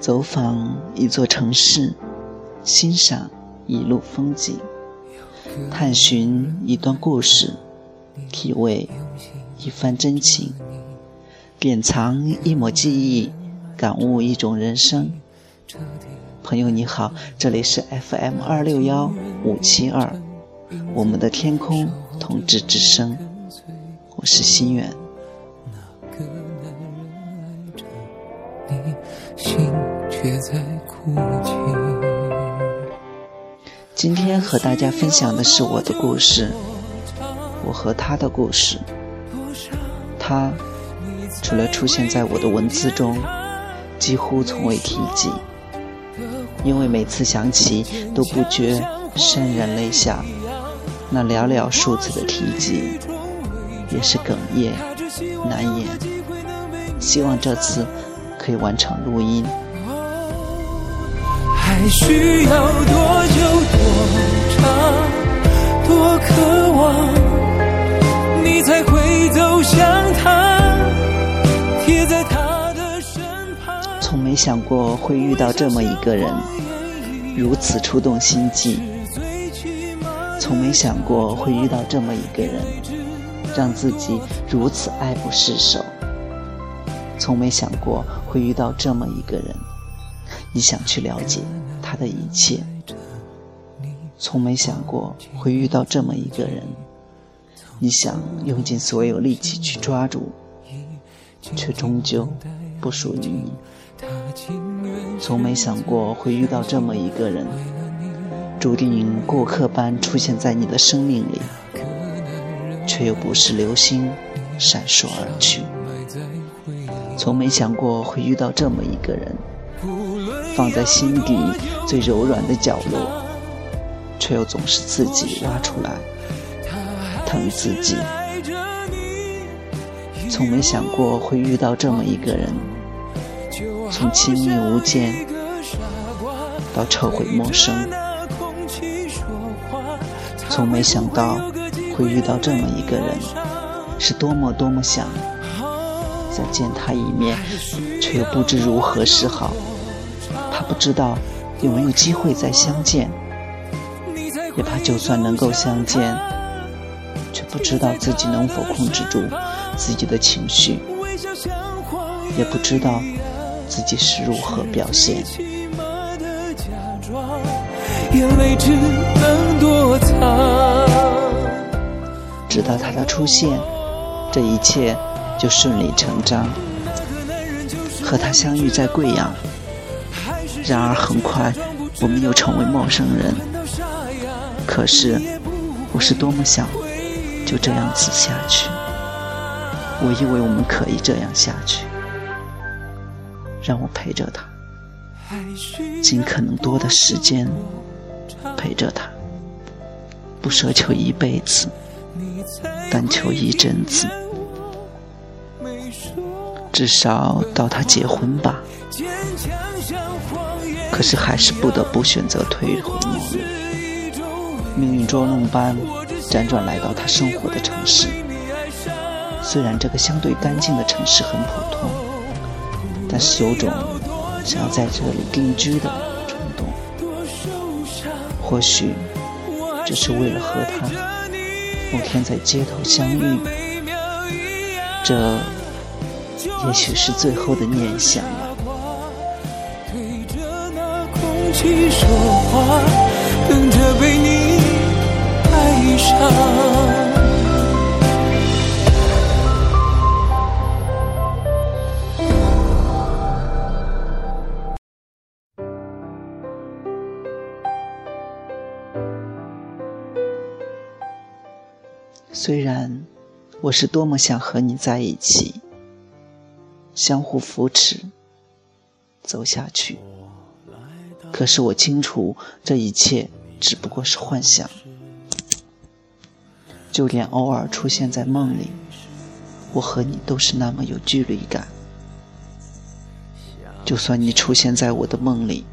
走访一座城市，欣赏一路风景，探寻一段故事，体味一番真情，典藏一抹记忆，感悟一种人生。朋友你好，这里是 FM 二六幺五七二，我们的天空同志之声，我是心远。今天和大家分享的是我的故事，我和他的故事。他除了出现在我的文字中，几乎从未提及。因为每次想起都不觉潸然泪下，那寥寥数字的提及也是哽咽难言。希望这次可以完成录音。还需要多久多长多渴望，你才会走向他，贴在他的身旁。从没想过会遇到这么一个人。如此触动心悸，从没想过会遇到这么一个人，让自己如此爱不释手。从没想过会遇到这么一个人，你想去了解他的一切。从没想过会遇到这么一个人，你想用尽所有力气去抓住，却终究不属于你。从没想过会遇到这么一个人，注定过客般出现在你的生命里，却又不是流星闪烁而去。从没想过会遇到这么一个人，放在心底最柔软的角落，却又总是自己挖出来疼自己。从没想过会遇到这么一个人。从亲密无间到撤回陌生，从没想到会遇到这么一个人，是多么多么想再见他一面，却又不知如何是好。怕不知道有没有机会再相见，也怕就算能够相见，却不知道自己能否控制住自己的情绪，也不知道。自己是如何表现？直到他的出现，这一切就顺理成章。和他相遇在贵阳，然而很快我们又成为陌生人。可是，我是多么想就这样子下去。我以为我们可以这样下去。让我陪着他，尽可能多的时间陪着他，不奢求一辈子，但求一阵子，至少到他结婚吧。可是还是不得不选择退回末路，命运捉弄般辗转来到他生活的城市。虽然这个相对干净的城市很普通。但是有种想要在这里定居的冲动，或许只是为了和他某天在街头相遇，这也许是最后的念想吧。虽然我是多么想和你在一起，相互扶持走下去，可是我清楚这一切只不过是幻想。就连偶尔出现在梦里，我和你都是那么有距离感。就算你出现在我的梦里，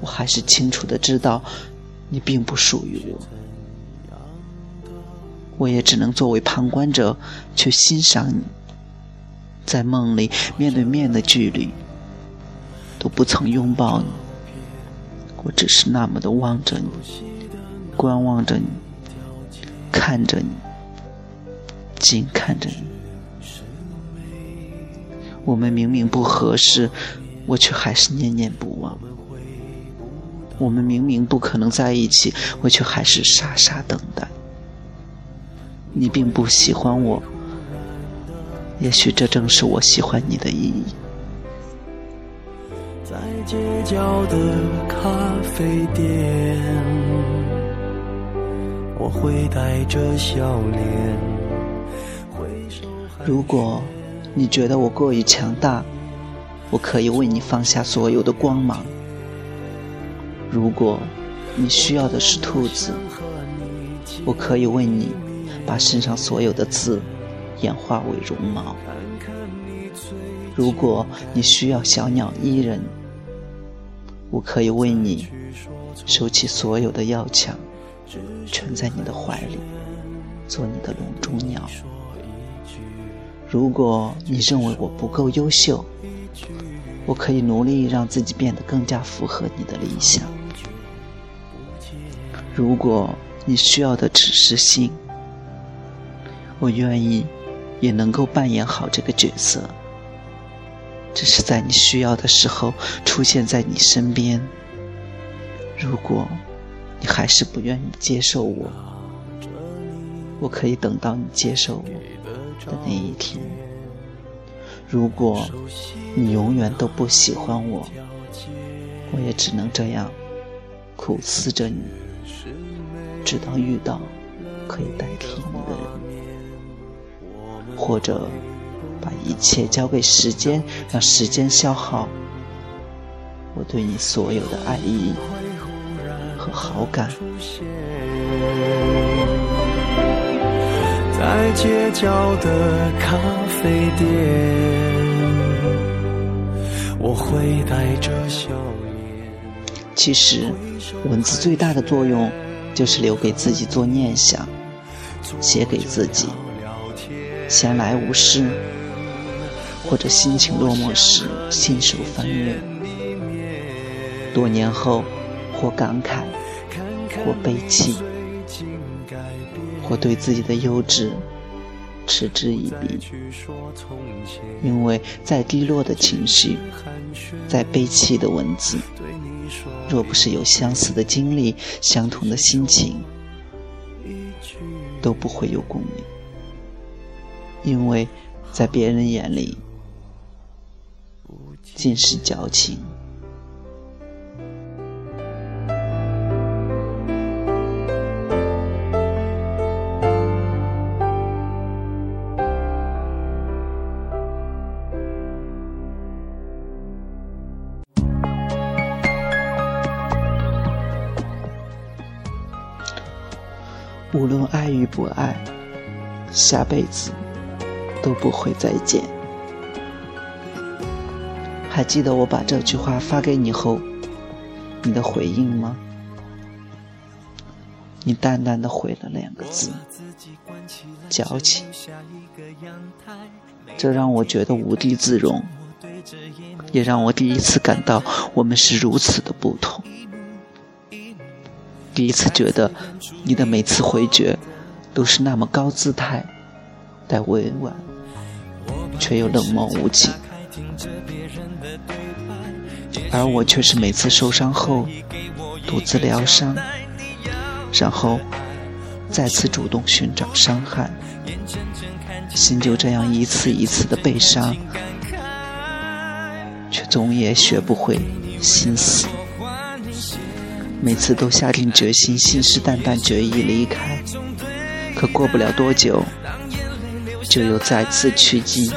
我还是清楚的知道，你并不属于我。我也只能作为旁观者去欣赏你。在梦里面对面的距离，都不曾拥抱你，我只是那么的望着你，观望着你，看着你，紧看着你。我们明明不合适，我却还是念念不忘。我们明明不可能在一起，我却还是傻傻等待。你并不喜欢我。也许这正是我喜欢你的意义。在街角的咖啡店，我会带着笑脸。如果你觉得我过于强大，我可以为你放下所有的光芒。如果你需要的是兔子，我可以为你把身上所有的刺。演化为绒毛。如果你需要小鸟依人，我可以为你收起所有的要强，蜷在你的怀里，做你的笼中鸟。如果你认为我不够优秀，我可以努力让自己变得更加符合你的理想。如果你需要的只是心，我愿意。也能够扮演好这个角色，只是在你需要的时候出现在你身边。如果你还是不愿意接受我，我可以等到你接受我的那一天。如果你永远都不喜欢我，我也只能这样苦思着你，直到遇到可以代替你的人。或者把一切交给时间，让时间消耗我对你所有的爱意和好感。在街角的咖啡店，我会带着笑脸。其实，文字最大的作用就是留给自己做念想，写给自己。闲来无事，或者心情落寞时，信手翻阅。多年后，或感慨，或悲泣，或对自己的幼稚嗤之以鼻。因为再低落的情绪，再悲泣的文字，若不是有相似的经历、相同的心情，都不会有共鸣。因为在别人眼里，尽是矫情。无论爱与不爱，下辈子。都不会再见。还记得我把这句话发给你后，你的回应吗？你淡淡的回了两个字：矫情。这让我觉得无地自容，也让我第一次感到我们是如此的不同。第一次觉得你的每次回绝都是那么高姿态，带委婉。却又冷漠无情，而我却是每次受伤后独自疗伤，然后再次主动寻找伤害，心就这样一次一次的被伤，却总也学不会心死。每次都下定决心，信誓旦旦决意离开，可过不了多久，就又再次趋近。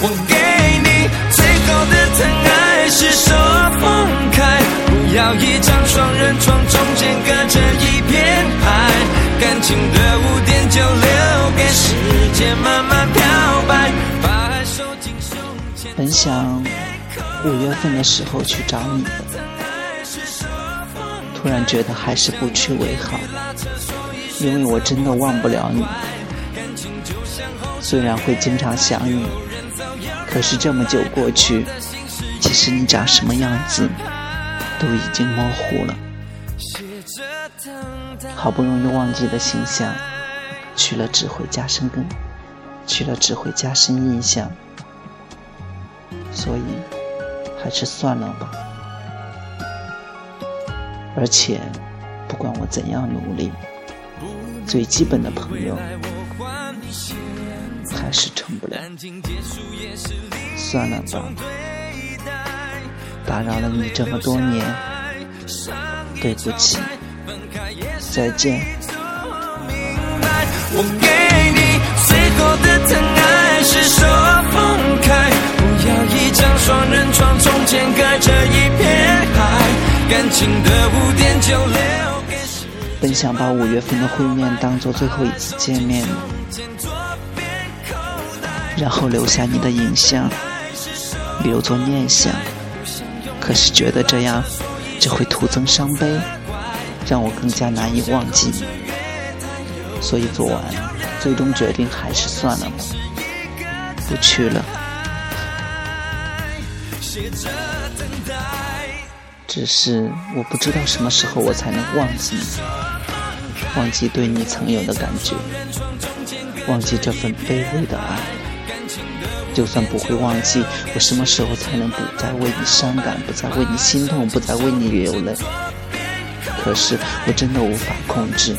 我给你最后的疼爱是手放开，不要一张双人床，中间隔着一片海，感情的污点就留给时间慢慢漂白。把爱收进胸前。本想五月份的时候去找你的，突然觉得还是不去为好，因为我真的忘不了你。虽然会经常想你，可是这么久过去，其实你长什么样子都已经模糊了。好不容易忘记的形象，去了只会加深根，去了只会加深印象。所以，还是算了吧。而且，不管我怎样努力，最基本的朋友还是成不了。算了吧，打扰了你这么多年，对不起，再见。我给你最后的疼爱是说分开，不要一张双人床，中间。本想把五月份的会面当做最后一次见面，然后留下你的影像，留作念想。可是觉得这样只会徒增伤悲，让我更加难以忘记。所以昨晚最终决定还是算了吧，不去了。只是我不知道什么时候我才能忘记你，忘记对你曾有的感觉，忘记这份卑微的爱。就算不会忘记，我什么时候才能不再为你伤感，不再为你心痛，不再为你流泪？可是我真的无法控制。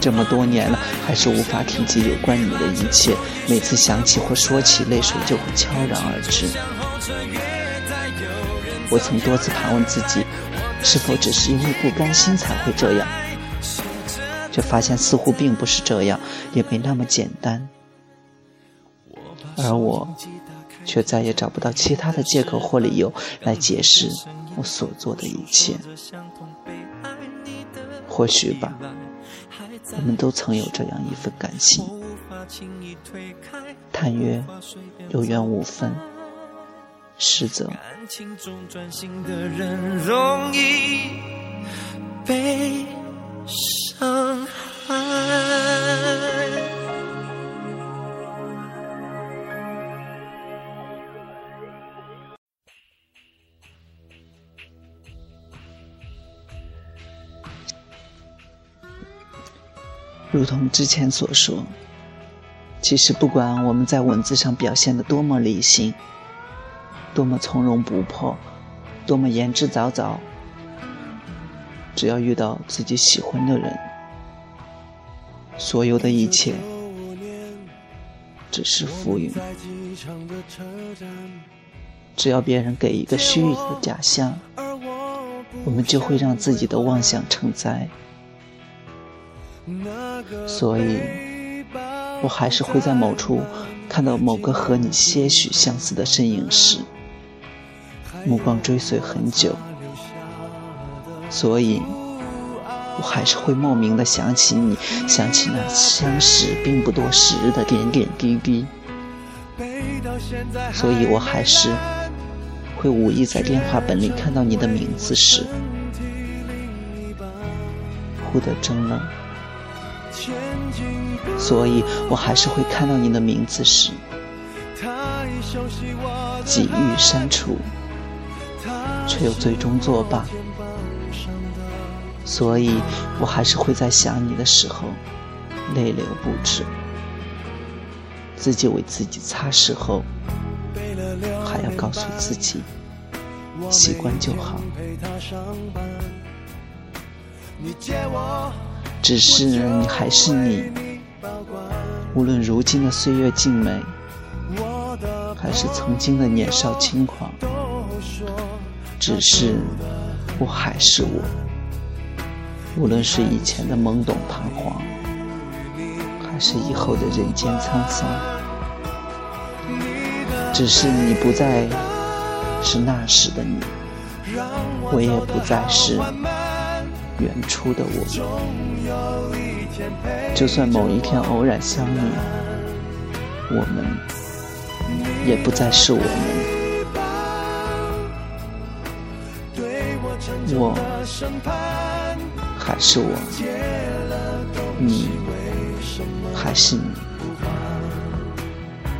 这么多年了，还是无法提及有关你的一切。每次想起或说起，泪水就会悄然而至。我曾多次盘问自己，是否只是因为不甘心才会这样，却发现似乎并不是这样，也没那么简单。而我，却再也找不到其他的借口或理由来解释我所做的一切。或许吧，我们都曾有这样一份感情，叹曰有缘无分。实则，如同之前所说，其实不管我们在文字上表现的多么理性。多么从容不迫，多么言之凿凿。只要遇到自己喜欢的人，所有的一切只是浮云。只要别人给一个虚拟的假象，我们就会让自己的妄想成灾。所以，我还是会在某处看到某个和你些许相似的身影时。目光追随很久，所以我还是会莫名的想起你，想起那相识并不多时的点点滴滴。所以我还是会无意在电话本里看到你的名字时，忽得怔愣。所以我还是会看到你的名字时，几欲删除。却又最终作罢，所以我还是会在想你的时候泪流不止。自己为自己擦拭后，还要告诉自己习惯就好。只是你还是你，无论如今的岁月静美，还是曾经的年少轻狂。只是，我还是我。无论是以前的懵懂彷徨，还是以后的人间沧桑，只是你不再是那时的你，我也不再是原初的我。就算某一天偶然相遇，我们也不再是我们。我还是我，你还是你，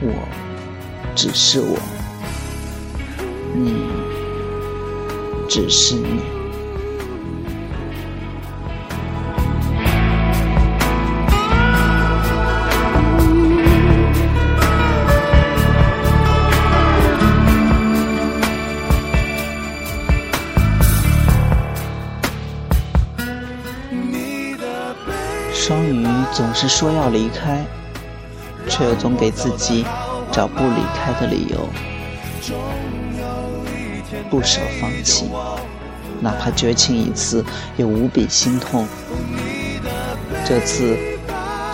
我只是我，你只是你。双鱼总是说要离开，却又总给自己找不离开的理由，不舍放弃，哪怕绝情一次也无比心痛。这次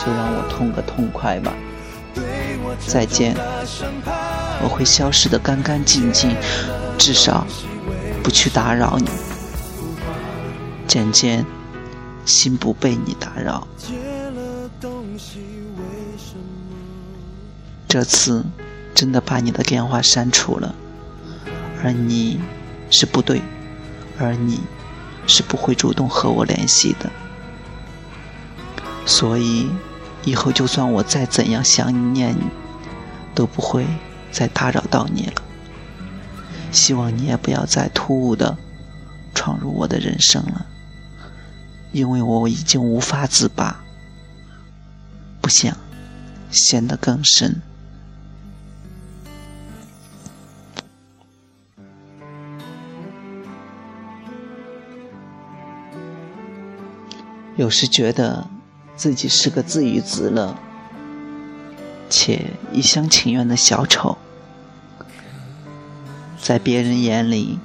就让我痛个痛快吧。再见，我会消失的干干净净，至少不去打扰你。渐渐。心不被你打扰。这次真的把你的电话删除了，而你是不对，而你是不会主动和我联系的。所以以后就算我再怎样想念你，都不会再打扰到你了。希望你也不要再突兀的闯入我的人生了。因为我已经无法自拔，不想陷得更深。有时觉得自己是个自娱自乐且一厢情愿的小丑，在别人眼里。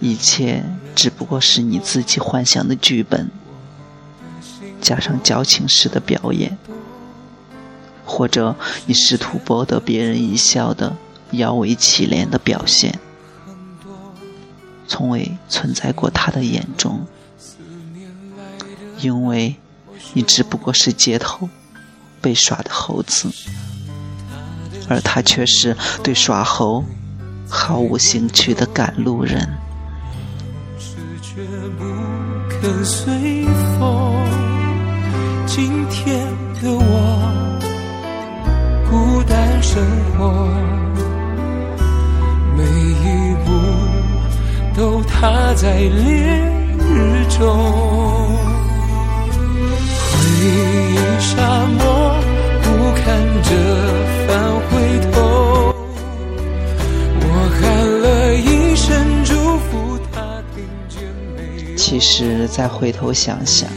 一切只不过是你自己幻想的剧本，加上矫情式的表演，或者你试图博得别人一笑的摇尾乞怜的表现，从未存在过他的眼中，因为你只不过是街头被耍的猴子，而他却是对耍猴毫无兴趣的赶路人。肯随风。今天的我孤单生活，每一步都踏在烈日中。回忆沙漠，不看这返回头。其实再回头想想，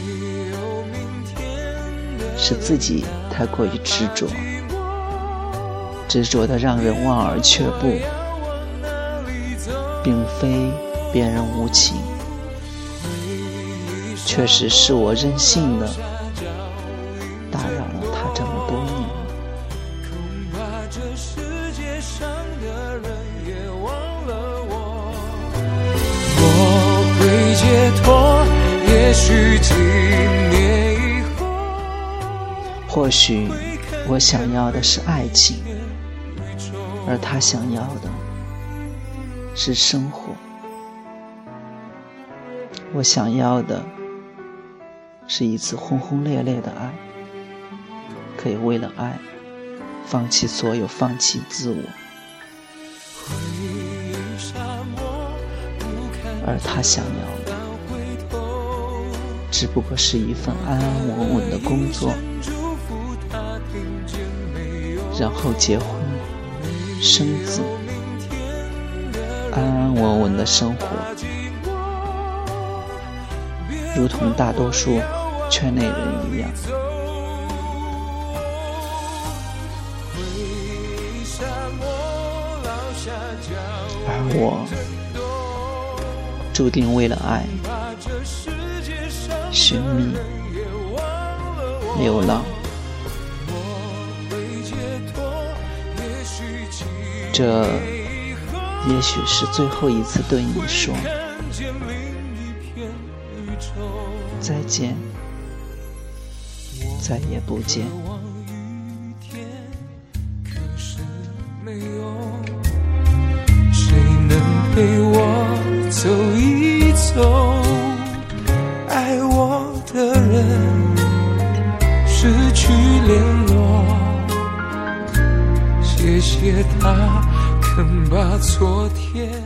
是自己太过于执着，执着的让人望而却步，并非别人无情，确实是我任性的许我想要的是爱情，而他想要的是生活。我想要的是一次轰轰烈烈的爱，可以为了爱放弃所有，放弃自我。而他想要的。只不过是一份安安稳稳的工作，然后结婚、生子，安安稳稳的生活，如同大多数圈内人一样。而我注定为了爱。寻觅，流浪，这也许是最后一次对你说再见，再也不见。谁能陪我走一？走，爱我的人失去联络。谢谢他肯把昨天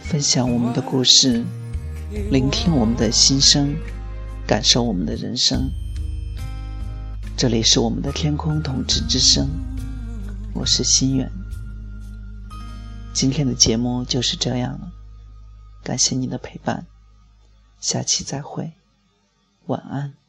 分享我们的故事，聆听我们的心声，感受我们的人生。这里是我们的天空同志之声，我是心远。今天的节目就是这样了，感谢你的陪伴，下期再会，晚安。